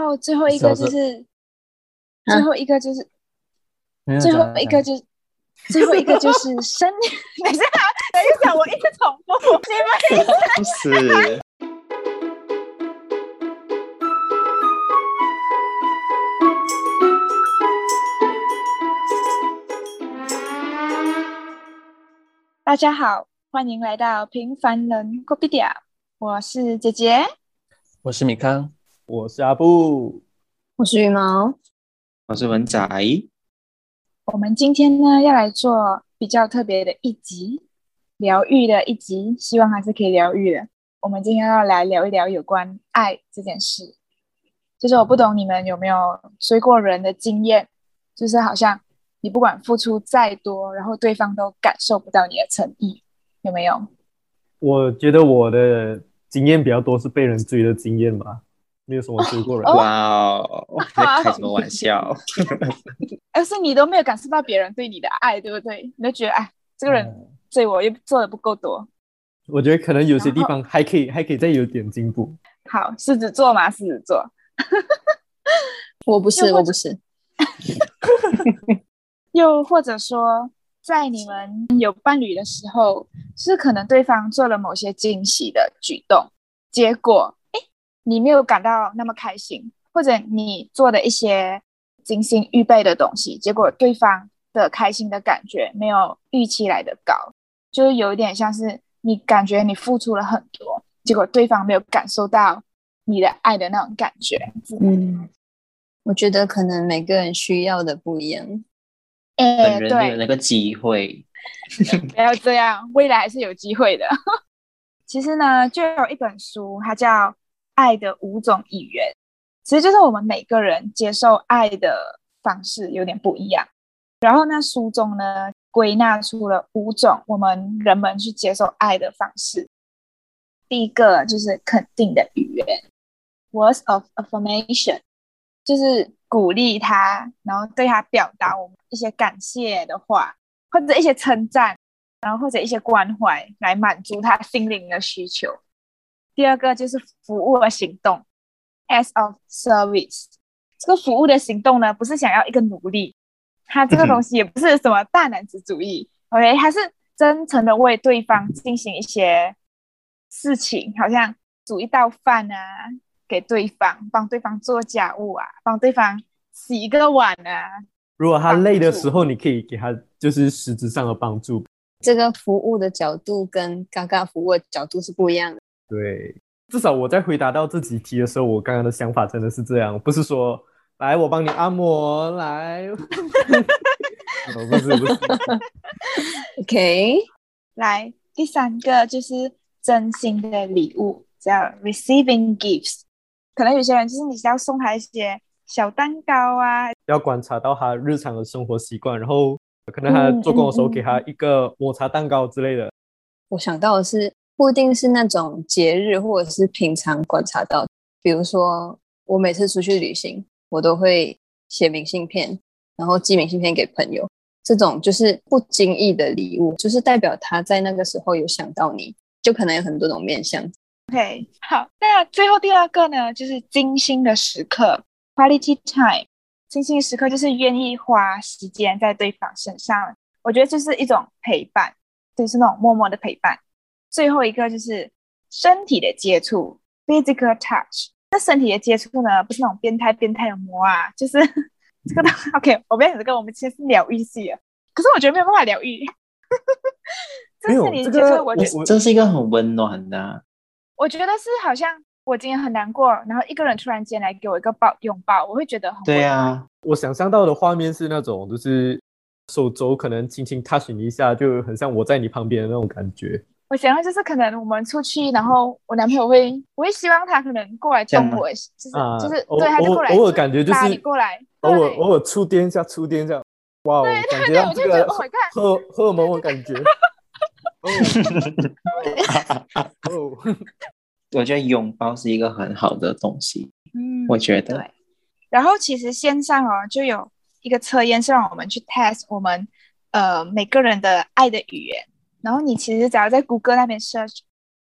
后最后一个就是，最后一个就是，最后一个就是，最后一个就是生。等一下，等一下，我一直重复，你们一直。大家好，欢迎来到平凡人 c o p e d i a 我是姐姐，我是米康，我是阿布，我是羽毛，我是文仔。我们今天呢要来做比较特别的一集，疗愈的一集，希望还是可以疗愈的。我们今天要来聊一聊有关爱这件事，就是我不懂你们有没有追过人的经验，就是好像。你不管付出再多，然后对方都感受不到你的诚意，有没有？我觉得我的经验比较多是被人追的经验吧，没有什么追过人。哇哦，开什么玩笑？而是你都没有感受到别人对你的爱，对不对？你就觉得哎，这个人追我又做的不够多。我觉得可能有些地方还可以，还可以再有点进步。好，狮子座嘛，狮子座。我不是，我不是。又或者说，在你们有伴侣的时候，是可能对方做了某些惊喜的举动，结果哎，你没有感到那么开心，或者你做的一些精心预备的东西，结果对方的开心的感觉没有预期来的高，就是有一点像是你感觉你付出了很多，结果对方没有感受到你的爱的那种感觉。嗯，我觉得可能每个人需要的不一样。本人没有那个机会，不要这样，未来还是有机会的。其实呢，就有一本书，它叫《爱的五种语言》，其实就是我们每个人接受爱的方式有点不一样。然后那书中呢，归纳出了五种我们人们去接受爱的方式。第一个就是肯定的语言，words of affirmation，就是。鼓励他，然后对他表达我们一些感谢的话，或者一些称赞，然后或者一些关怀，来满足他心灵的需求。第二个就是服务的行动，as of service。这个服务的行动呢，不是想要一个奴隶，他这个东西也不是什么大男子主义，OK，他是真诚的为对方进行一些事情，好像煮一道饭啊。给对方帮对方做家务啊，帮对方洗一个碗啊。如果他累的时候，你可以给他就是实质上的帮助。这个服务的角度跟刚刚服务的角度是不一样的。对，至少我在回答到这几题的时候，我刚刚的想法真的是这样，不是说来我帮你按摩来。不是不是。OK，来第三个就是真心的礼物，叫 receiving gifts。可能有些人就是你要送他一些小蛋糕啊，要观察到他日常的生活习惯，然后可能他做工的时候给他一个抹茶蛋糕之类的。我想到的是，不一定是那种节日，或者是平常观察到，比如说我每次出去旅行，我都会写明信片，然后寄明信片给朋友，这种就是不经意的礼物，就是代表他在那个时候有想到你，就可能有很多种面相。OK，好，那最后第二个呢，就是精心的时刻，quality time。精心时刻就是愿意花时间在对方身上，我觉得这是一种陪伴，就是那种默默的陪伴。最后一个就是身体的接触，physical touch。那身体的接触呢，不是那种变态变态的摸啊，就是这个。OK，我不要讲这个，我们其实是疗愈系的，可是我觉得没有办法疗愈。没有这个，我觉这是一个很温暖的。我觉得是好像我今天很难过，然后一个人突然间来给我一个抱拥抱，我会觉得很对啊。我想象到的画面是那种，就是手肘可能轻轻 touch 你一下，就很像我在你旁边的那种感觉。我想到就是可能我们出去，然后我男朋友会，我会希望他可能过来动我，就是就是对，他就过来，偶尔感觉就是你过来，偶尔偶尔触电一下，触电一下，哇，感觉到这个荷荷尔蒙的感觉。哦，我觉得拥抱是一个很好的东西。嗯，我觉得。对。然后其实线上哦，就有一个测验是让我们去 test 我们呃每个人的爱的语言。然后你其实只要在谷歌那边 search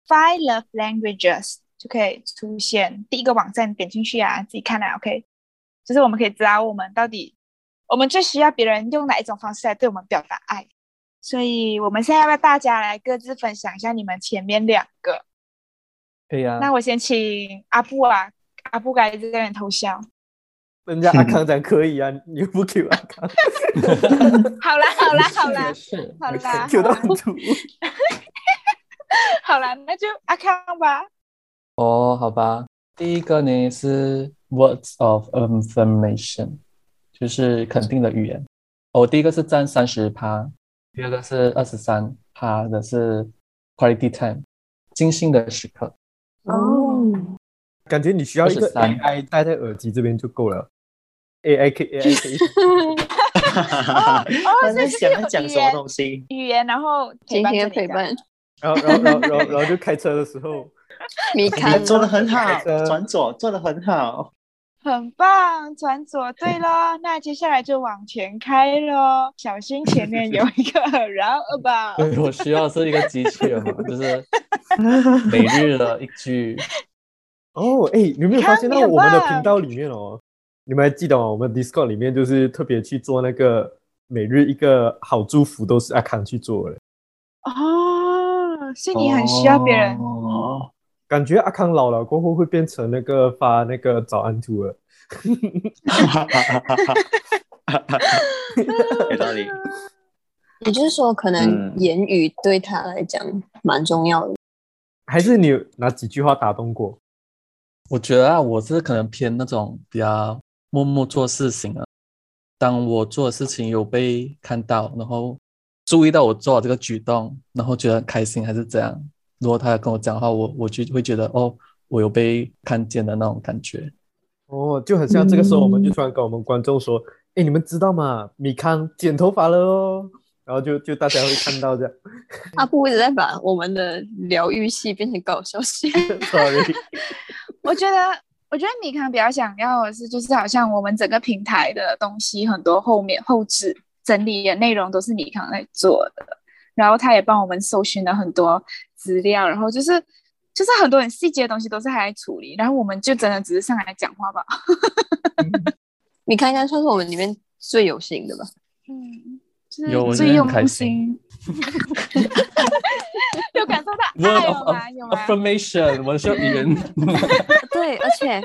five love languages，就可以出现第一个网站，点进去啊，自己看啊，OK，就是我们可以知道我们到底我们最需要别人用哪一种方式来对我们表达爱。所以，我们现在要不要大家来各自分享一下你们前面两个？可以啊。那我先请阿布啊，阿布该在这边偷笑。人家阿康讲可以啊，你不 Q 阿康。好啦好啦好啦，好啦，Q 到土。好啦，那就阿康吧。哦，好吧。第一个呢是 words of affirmation，就是肯定的语言。哦，第一个是占三十趴。第二个是二十三，趴的是 quality time，精心的时刻。哦，感觉你需要一个 AI 戴在耳机这边就够了。AI 可以，AI 可以。哦哦，在想讲什么东西？语言，然后今天陪伴。然后，然后，然后，然后，然后就开车的时候，你看，做的很好，转左做的很好。很棒，转左对了，那接下来就往前开喽，小心前面有一个 roundabout。对我需要是一个机器人嘛，就是每日的一句。哦，哎，你有没有发现到我们的频道里面哦？你们还记得吗？我们 Discord 里面就是特别去做那个每日一个好祝福，都是阿康去做的。哦，是你很需要别人。哦感觉阿康老了过后会变成那个发那个早安图了，哈哈哈有道理。也就是说，可能言语对他来讲蛮重要的。还是你哪几句话打动过？我觉得啊，我是可能偏那种比较默默做事情啊。当我做的事情有被看到，然后注意到我做这个举动，然后觉得开心，还是这样。如果他要跟我讲话，我我就会觉得哦，我有被看见的那种感觉。哦，就很像这个时候，我们就突然跟我们观众说：“哎，你们知道吗？米康剪头发了哦。”然后就就大家会看到这样。阿布一直在把我们的疗愈系变成搞笑系。Sorry。我觉得，我觉得米康比较想要的是，就是好像我们整个平台的东西，很多后面后置整理的内容都是米康在做的，然后他也帮我们搜寻了很多。资料，然后就是就是很多很细节的东西都是他在处理，然后我们就真的只是上来讲话吧。你看，应该算是我们里面最有心的吧？嗯，就是最用心。有感受到爱吗？有吗？Affirmation，我需要语言。对，而且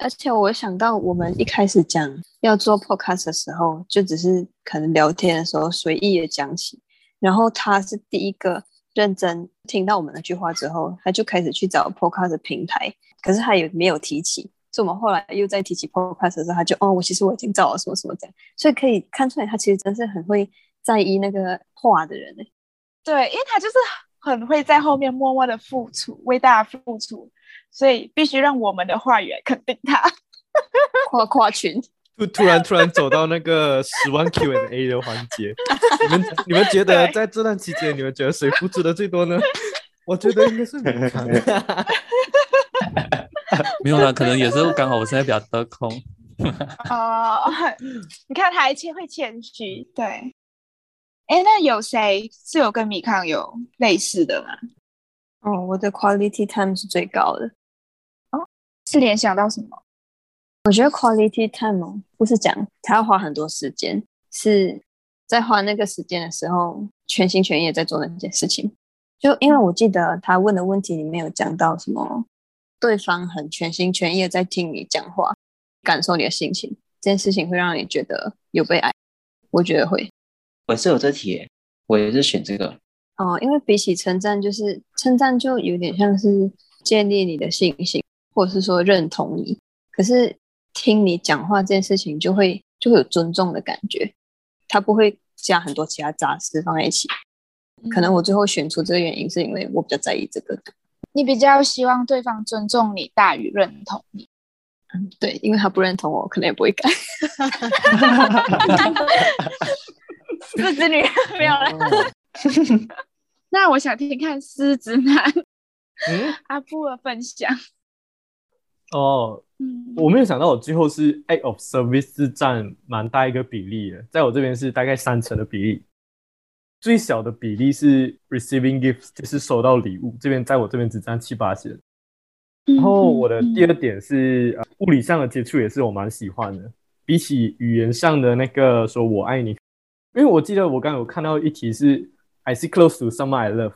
而且我想到我们一开始讲要做 podcast 的时候，就只是可能聊天的时候随意的讲起，然后他是第一个。认真听到我们那句话之后，他就开始去找 Podcast 平台，可是他也没有提起。所以我们后来又在提起 Podcast 的时候，他就哦，我其实我已经找了什么什么这样，所以可以看出来，他其实真是很会在意那个话的人呢。对，因为他就是很会在后面默默的付出，为大家付出，所以必须让我们的话语肯定他。夸夸群。突突然突然走到那个十万 Q&A 的环节，你们你们觉得在这段期间，你们觉得谁付出的最多呢？我觉得应该是米康。没有啦，可能也是刚好我现在比较得空。哦，你看他还谦会谦虚，对。哎，那有谁是有跟米康有类似的吗？哦，我的 quality time 是最高的。哦，是联想到什么？我觉得 quality time 不是讲他要花很多时间，是在花那个时间的时候，全心全意在做那件事情。就因为我记得他问的问题里面有讲到什么，对方很全心全意的在听你讲话，感受你的心情，这件事情会让你觉得有被爱。我觉得会。我是有这题，我也是选这个。哦，因为比起称赞，就是称赞就有点像是建立你的信心，或者是说认同你，可是。听你讲话这件事情，就会就会有尊重的感觉，他不会加很多其他杂事放在一起。可能我最后选出这个原因，是因为我比较在意这个。你比较希望对方尊重你大于认同你。嗯，对，因为他不认同我，可能也不会改。狮子女没有 了。那我想听听看狮子男，嗯，阿布的分享。哦。我没有想到，我最后是 act of service 是占蛮大一个比例的，在我这边是大概三成的比例，最小的比例是 receiving gifts，就是收到礼物，这边在我这边只占七八千。然后我的第二点是，呃，物理上的接触也是我蛮喜欢的，比起语言上的那个说我爱你，因为我记得我刚有看到一题是 I see close to someone I love，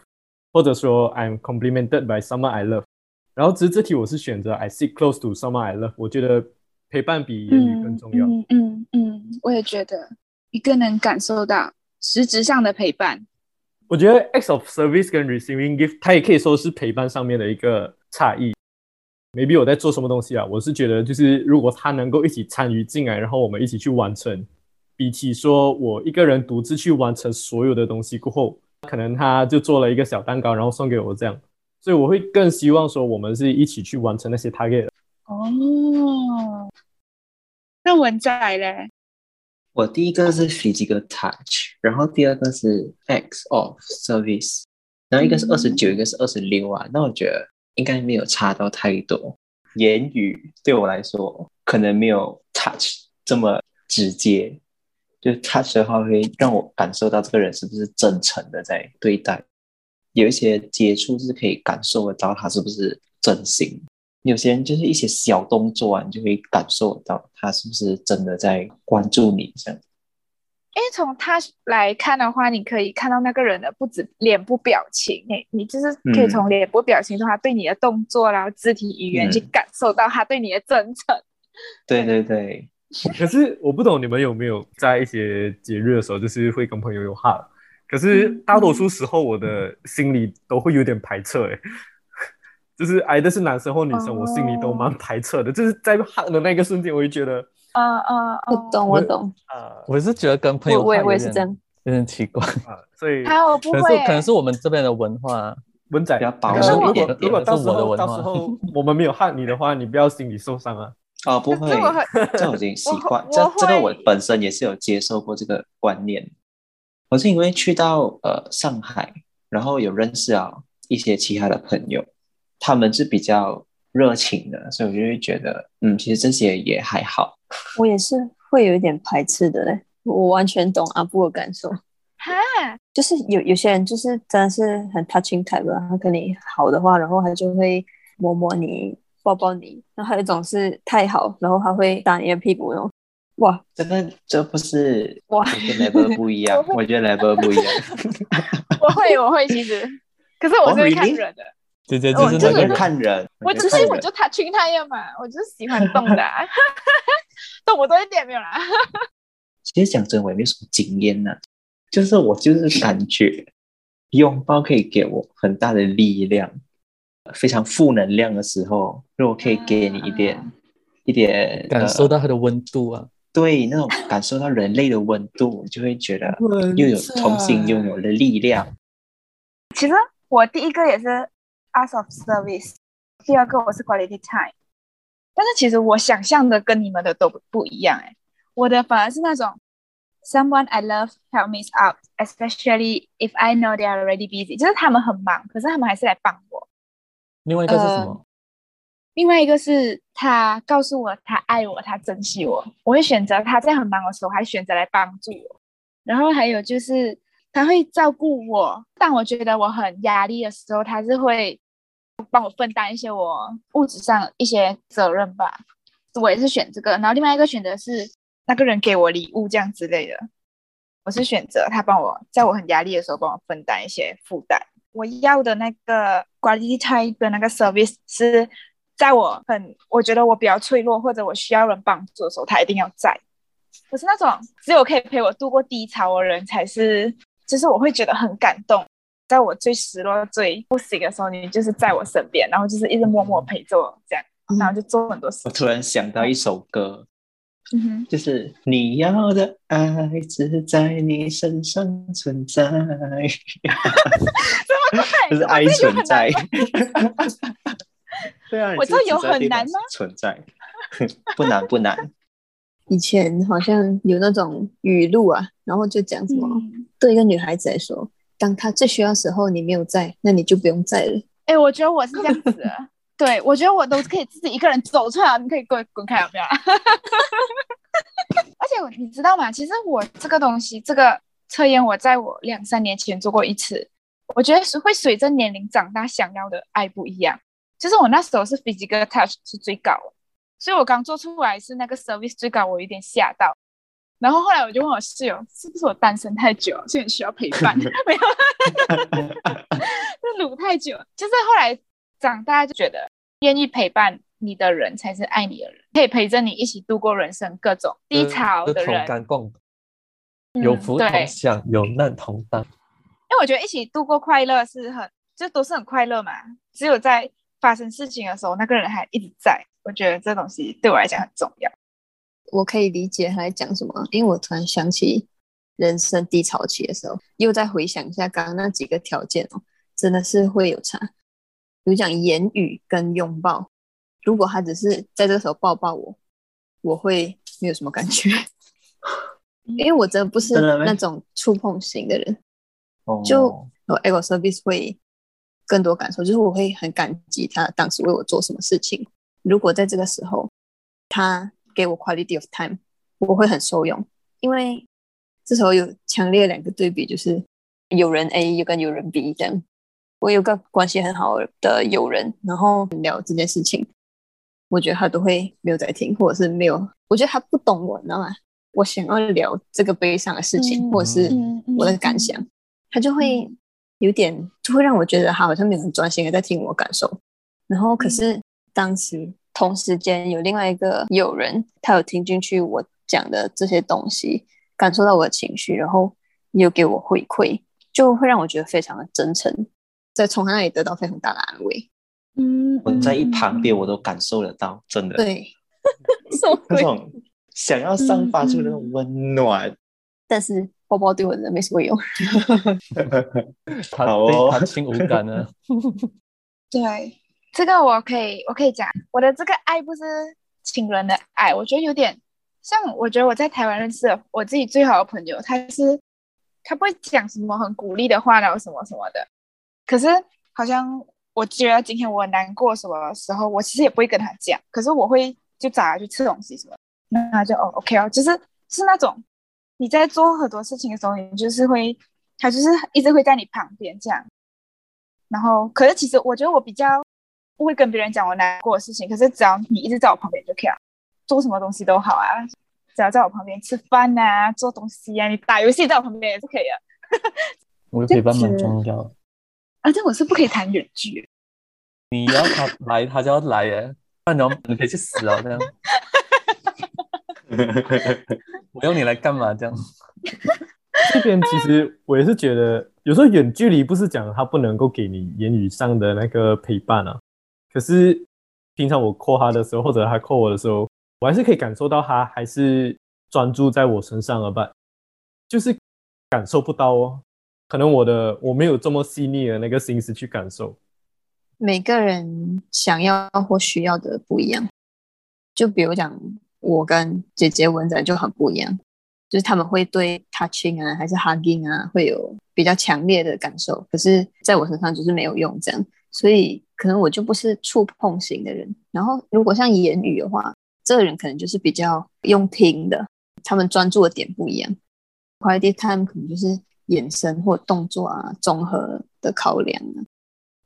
或者说 I'm complimented by someone I love，然后只是这题我是选择 I see close to someone I love，我觉得陪伴比言语更重要。嗯嗯嗯，我也觉得一个能感受到实质上的陪伴。我觉得 acts of service 跟 receiving gift，它也可以说是陪伴上面的一个差异。maybe 我在做什么东西啊？我是觉得，就是如果他能够一起参与进来，然后我们一起去完成，比起说我一个人独自去完成所有的东西过后，可能他就做了一个小蛋糕，然后送给我这样，所以我会更希望说我们是一起去完成那些 target。哦，那文仔嘞？我第一个是 physical touch，然后第二个是 acts of service，然后一个是二十九，一个是二十六啊。那我觉得。应该没有差到太多，言语对我来说可能没有 touch 这么直接，就 touch 的话会让我感受到这个人是不是真诚的在对待，有一些接触是可以感受得到他是不是真心，有些人就是一些小动作啊，你就会感受到他是不是真的在关注你这样。因为从他来看的话，你可以看到那个人的不止脸部表情，你你就是可以从脸部表情中，他对你的动作，然后肢体语言去感受到他对你的真诚。对对对。可是我不懂你们有没有在一些节日的时候，就是会跟朋友有哈，可是大多数时候我的心里都会有点排斥，哎，就是挨的是男生或女生，我心里都蛮排斥的，就是在哈的那个瞬间，我就觉得。啊啊，我懂，我懂。啊，我是觉得跟朋友我我也是这样，有点奇怪 啊。所以，我不会，可能是我们这边的文化，文仔比较保守一点。如果到时候到时候我们没有害你的话，你不要心里受伤啊。啊，不会，这我已经习惯。这这个我本身也是有接受过这个观念。我是因为去到呃上海，然后有认识啊一些其他的朋友，他们是比较热情的，所以我就会觉得，嗯，其实这些也还好。我也是会有一点排斥的嘞，我完全懂阿布的感受。哈，就是有有些人就是真的是很 touching type 的，他跟你好的话，然后他就会摸摸你、抱抱你。然后还有一种是太好，然后他会打你的屁股那种。哇，真的这不是哇，跟 level 不一样，我觉得 level 不一样。我会，我会，其实，可是我是看人的。对对对就是那个看人，我只是我就他亲他呀嘛，我就是喜欢动的，动我多一点没有啦。其实讲真，我也没什么经验呢，就是我就是感觉拥抱可以给我很大的力量，非常负能量的时候，如果可以给你一点一点感受到它的温度啊，对，那种感受到人类的温度，就会觉得又有重新拥有了力量。其实我第一个也是。As of service，第二个我是 quality time，但是其实我想象的跟你们的都不不一样哎，我的反而是那种 someone I love help me out，especially if I know they are already busy，就是他们很忙，可是他们还是来帮我。另外一个是什么？另外一个是他告诉我他爱我，他珍惜我，我会选择他在很忙的时候还选择来帮助我。然后还有就是他会照顾我，当我觉得我很压力的时候，他是会。帮我分担一些我物质上一些责任吧，我也是选这个。然后另外一个选择是那个人给我礼物这样之类的，我是选择他帮我在我很压力的时候帮我分担一些负担。我要的那个 quality time 的那个 service 是在我很我觉得我比较脆弱或者我需要人帮助的时候，他一定要在。可是那种只有可以陪我度过低潮的人才是，就是我会觉得很感动。在我最失落、最不行的时候，你就是在我身边，然后就是一直默默陪着我，这样，然后就做很多事。我突然想到一首歌，嗯哼，就是你要的爱只在你身上存在，什 么就是爱存在。对啊，我知道有很难吗？存在 不难不难。以前好像有那种语录啊，然后就讲什么对一个女孩子来说。当她最需要时候，你没有在，那你就不用在了。哎，我觉得我是这样子，对我觉得我都可以自己一个人走出来，你可以滚滚开，有没有？而且你知道吗？其实我这个东西，这个测验，我在我两三年前做过一次。我觉得是会随着年龄长大，想要的爱不一样。就是我那时候是 physical touch 是最高的，所以我刚做出来是那个 service 最高，我有点吓到。然后后来我就问我室友，是不是我单身太久了，所以很需要陪伴？没有，是撸太久。就是后来长大就觉得，愿意陪伴你的人才是爱你的人，可以陪着你一起度过人生各种低潮的人，同甘共苦，有福同享，有难同当。因为我觉得一起度过快乐是很，就都是很快乐嘛。只有在发生事情的时候，那个人还一直在，我觉得这东西对我来讲很重要。我可以理解他在讲什么，因为我突然想起人生低潮期的时候，又再回想一下刚刚那几个条件哦，真的是会有差。比如讲言语跟拥抱，如果他只是在这个时候抱抱我，我会没有什么感觉，因为我真的不是那种触碰型的人。就我 ego service 会更多感受，就是我会很感激他当时为我做什么事情。如果在这个时候他给我 quality of time，我会很受用，因为这时候有强烈两个对比，就是有人 A 又跟有人 B 这样。我有个关系很好的友人，然后聊这件事情，我觉得他都会没有在听，或者是没有，我觉得他不懂我，你知道吗？我想要聊这个悲伤的事情，或者是我的感想，他就会有点，就会让我觉得他好像没有很专心的在听我感受。然后可是当时。同时间有另外一个友人，他有听进去我讲的这些东西，感受到我的情绪，然后又给我回馈，就会让我觉得非常的真诚，在从他那里得到非常大的安慰。嗯，我在一旁边我都感受得到，真的。对，那种想要散发出那种温暖，但是包包对我的没什么用。他对他心无感呢。对。这个我可以，我可以讲，我的这个爱不是情人的爱，我觉得有点像，我觉得我在台湾认识我自己最好的朋友，他是他不会讲什么很鼓励的话，然后什么什么的，可是好像我觉得今天我难过什么时候，我其实也不会跟他讲，可是我会就找他去吃东西什么，那他就哦 OK 哦，就是是那种你在做很多事情的时候，你就是会他就是一直会在你旁边这样，然后可是其实我觉得我比较。不会跟别人讲我难过的事情，可是只要你一直在我旁边就可以了，做什么东西都好啊，只要在我旁边吃饭啊，做东西啊，你打游戏在我旁边也是可以的。我的陪伴蛮重要。啊，这我是不可以谈远距。你要他来，他就要来耶，不然你可以去死啊这样。我用你来干嘛这样？这边其实我也是觉得，有时候远距离不是讲他不能够给你言语上的那个陪伴啊。可是平常我 call 他的时候，或者他 call 我的时候，我还是可以感受到他还是专注在我身上了吧？就是感受不到哦，可能我的我没有这么细腻的那个心思去感受。每个人想要或需要的不一样，就比如讲我跟姐姐文仔就很不一样，就是他们会对 touching 啊，还是 hugging 啊，会有比较强烈的感受，可是在我身上就是没有用这样，所以。可能我就不是触碰型的人，然后如果像言语的话，这个人可能就是比较用听的，他们专注的点不一样。Quality time 可能就是眼神或动作啊，综合的考量。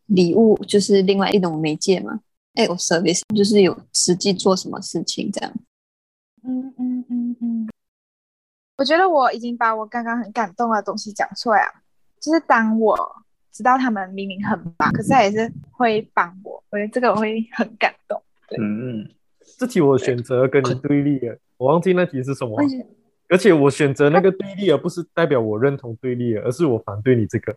礼物就是另外一种媒介嘛。哎，我 service 就是有实际做什么事情这样。嗯嗯嗯嗯，我觉得我已经把我刚刚很感动的东西讲出来了，就是当我。知道他们明明很忙，可是他也是会帮我，我觉得这个我会很感动。嗯，这题我选择跟你对立了，我忘记那题是什么。而且我选择那个对立，而不是代表我认同对立，而是我反对你这个。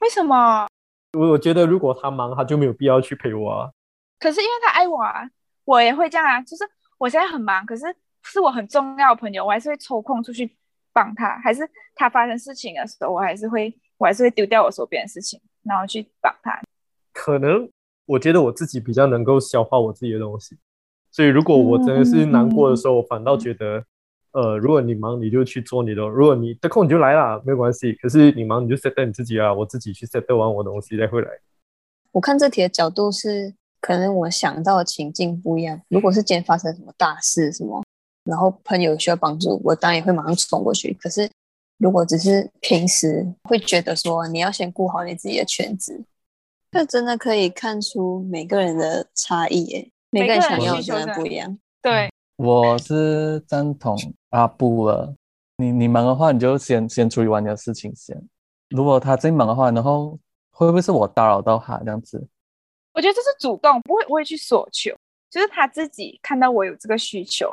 为什么？我我觉得如果他忙，他就没有必要去陪我啊。可是因为他爱我啊，我也会这样啊。就是我现在很忙，可是是我很重要的朋友，我还是会抽空出去帮他。还是他发生事情的时候，我还是会。我还是会丢掉我手边的事情，然后去帮他。可能我觉得我自己比较能够消化我自己的东西，所以如果我真的是难过的时候，我反倒觉得，呃，如果你忙，你就去做你的；如果你得空，你就来啦，没有关系。可是你忙，你就 set 你自己啊，我自己去 set 完我的东西再回来。我看这题的角度是，可能我想到的情境不一样。如果是今天发生什么大事，什么，然后朋友需要帮助，我当然也会马上冲过去。可是。如果只是平时会觉得说你要先顾好你自己的圈子，这真的可以看出每个人的差异耶，每个人想要的真的不一样。对，我是赞同阿布了。你你忙的话，你就先先处理完你的事情先。如果他真忙的话，然后会不会是我打扰到他这样子？我觉得这是主动，不会不会去索求，就是他自己看到我有这个需求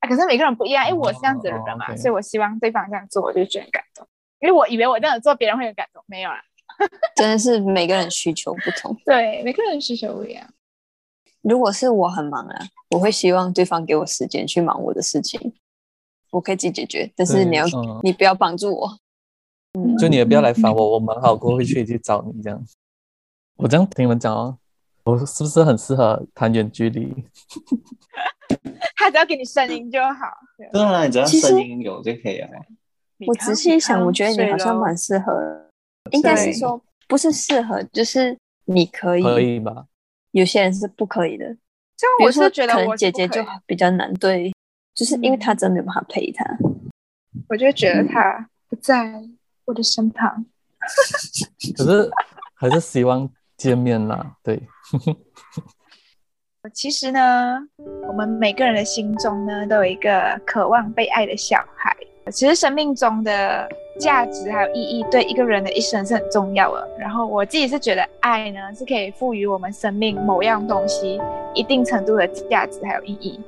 啊。可是每个人不一样，因为我是这样子的人嘛，所以我希望对方这样做，我就觉得很感动。因为我以为我这样做别人会很感动，没有啦。真的是每个人需求不同。对，每个人需求不一样。如果是我很忙啊，我会希望对方给我时间去忙我的事情，我可以自己解决，但是你要、嗯你不要帮助我。嗯，就你也不要来烦我，我忙好过后会去去找你这样。我这样听你们讲哦，我是不是很适合谈远距离？他只要给你声音就好。对对啊，你只要声音有就可以了。我仔细一想，我觉得你好像蛮适合的，应该是对说不是适合，就是你可以，可以吧？有些人是不可以的。就比如说我是觉得可能我姐姐就比较难对，就是因为嗯她真没有办法陪她。我就觉得她不在我的身旁。可是还是希望见面啦。对，其实呢，我们每个人的心中呢，都有一个渴望被爱的小孩。其实生命中的价值还有意义，对一个人的一生是很重要的。然后我自己是觉得，爱呢是可以赋予我们生命某样东西一定程度的价值还有意义。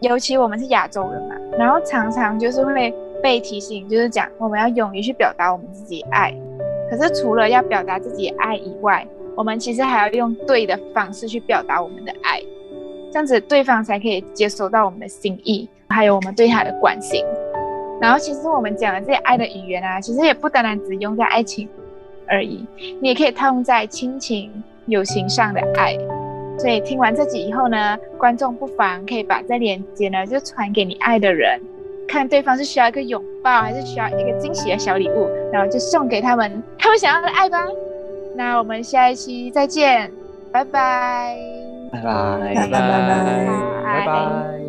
尤其我们是亚洲人嘛，然后常常就是会被提醒，就是讲我们要勇于去表达我们自己爱。可是除了要表达自己爱以外，我们其实还要用对的方式去表达我们的爱，这样子对方才可以接收到我们的心意，还有我们对他的关心。然后，其实我们讲的这些爱的语言啊，其实也不单单只用在爱情而已，你也可以套用在亲情、友情上的爱。所以听完这集以后呢，观众不妨可以把这链接呢，就传给你爱的人，看对方是需要一个拥抱，还是需要一个惊喜的小礼物，然后就送给他们他们想要的爱吧。那我们下一期再见，拜拜，拜拜，拜拜，拜拜，拜拜。